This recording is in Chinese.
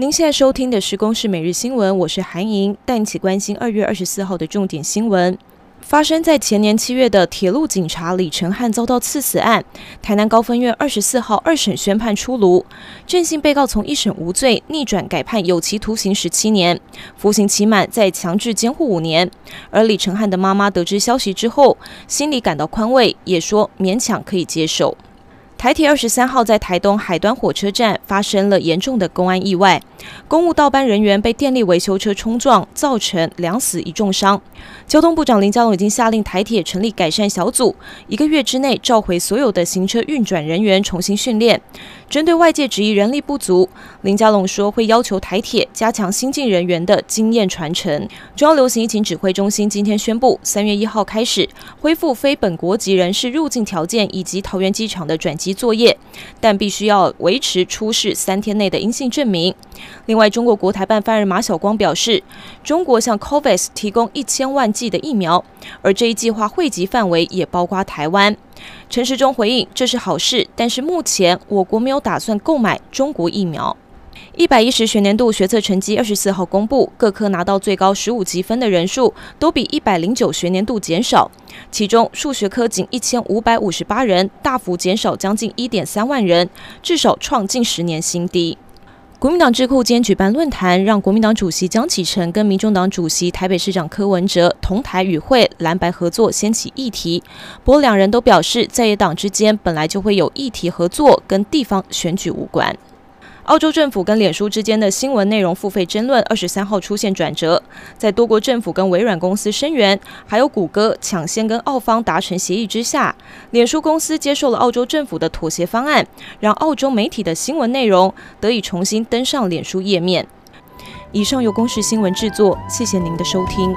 您现在收听的是《公视每日新闻》，我是韩莹，带你一起关心二月二十四号的重点新闻。发生在前年七月的铁路警察李承翰遭到刺死案，台南高分院二十四号二审宣判出炉，郑姓被告从一审无罪逆转改判有期徒刑十七年，服刑期满再强制监护五年。而李承翰的妈妈得知消息之后，心里感到宽慰，也说勉强可以接受。台铁二十三号在台东海端火车站发生了严重的公安意外，公务倒班人员被电力维修车冲撞，造成两死一重伤。交通部长林佳龙已经下令台铁成立改善小组，一个月之内召回所有的行车运转人员重新训练。针对外界质疑人力不足，林佳龙说会要求台铁加强新进人员的经验传承。中央流行疫情指挥中心今天宣布，三月一号开始恢复非本国籍人士入境条件以及桃园机场的转机作业，但必须要维持出示三天内的阴性证明。另外，中国国台办发言人马晓光表示，中国向 COVAX 提供一千万剂的疫苗，而这一计划惠及范围也包括台湾。陈时中回应：“这是好事，但是目前我国没有打算购买中国疫苗。”一百一十学年度学测成绩二十四号公布，各科拿到最高十五级分的人数都比一百零九学年度减少，其中数学科仅一千五百五十八人，大幅减少将近一点三万人，至少创近十年新低。国民党智库今天举办论坛，让国民党主席江启臣跟民众党主席台北市长柯文哲同台与会，蓝白合作掀起议题。不过两人都表示，在野党之间本来就会有议题合作，跟地方选举无关。澳洲政府跟脸书之间的新闻内容付费争论，二十三号出现转折。在多国政府跟微软公司声援，还有谷歌抢先跟澳方达成协议之下，脸书公司接受了澳洲政府的妥协方案，让澳洲媒体的新闻内容得以重新登上脸书页面。以上由公视新闻制作，谢谢您的收听。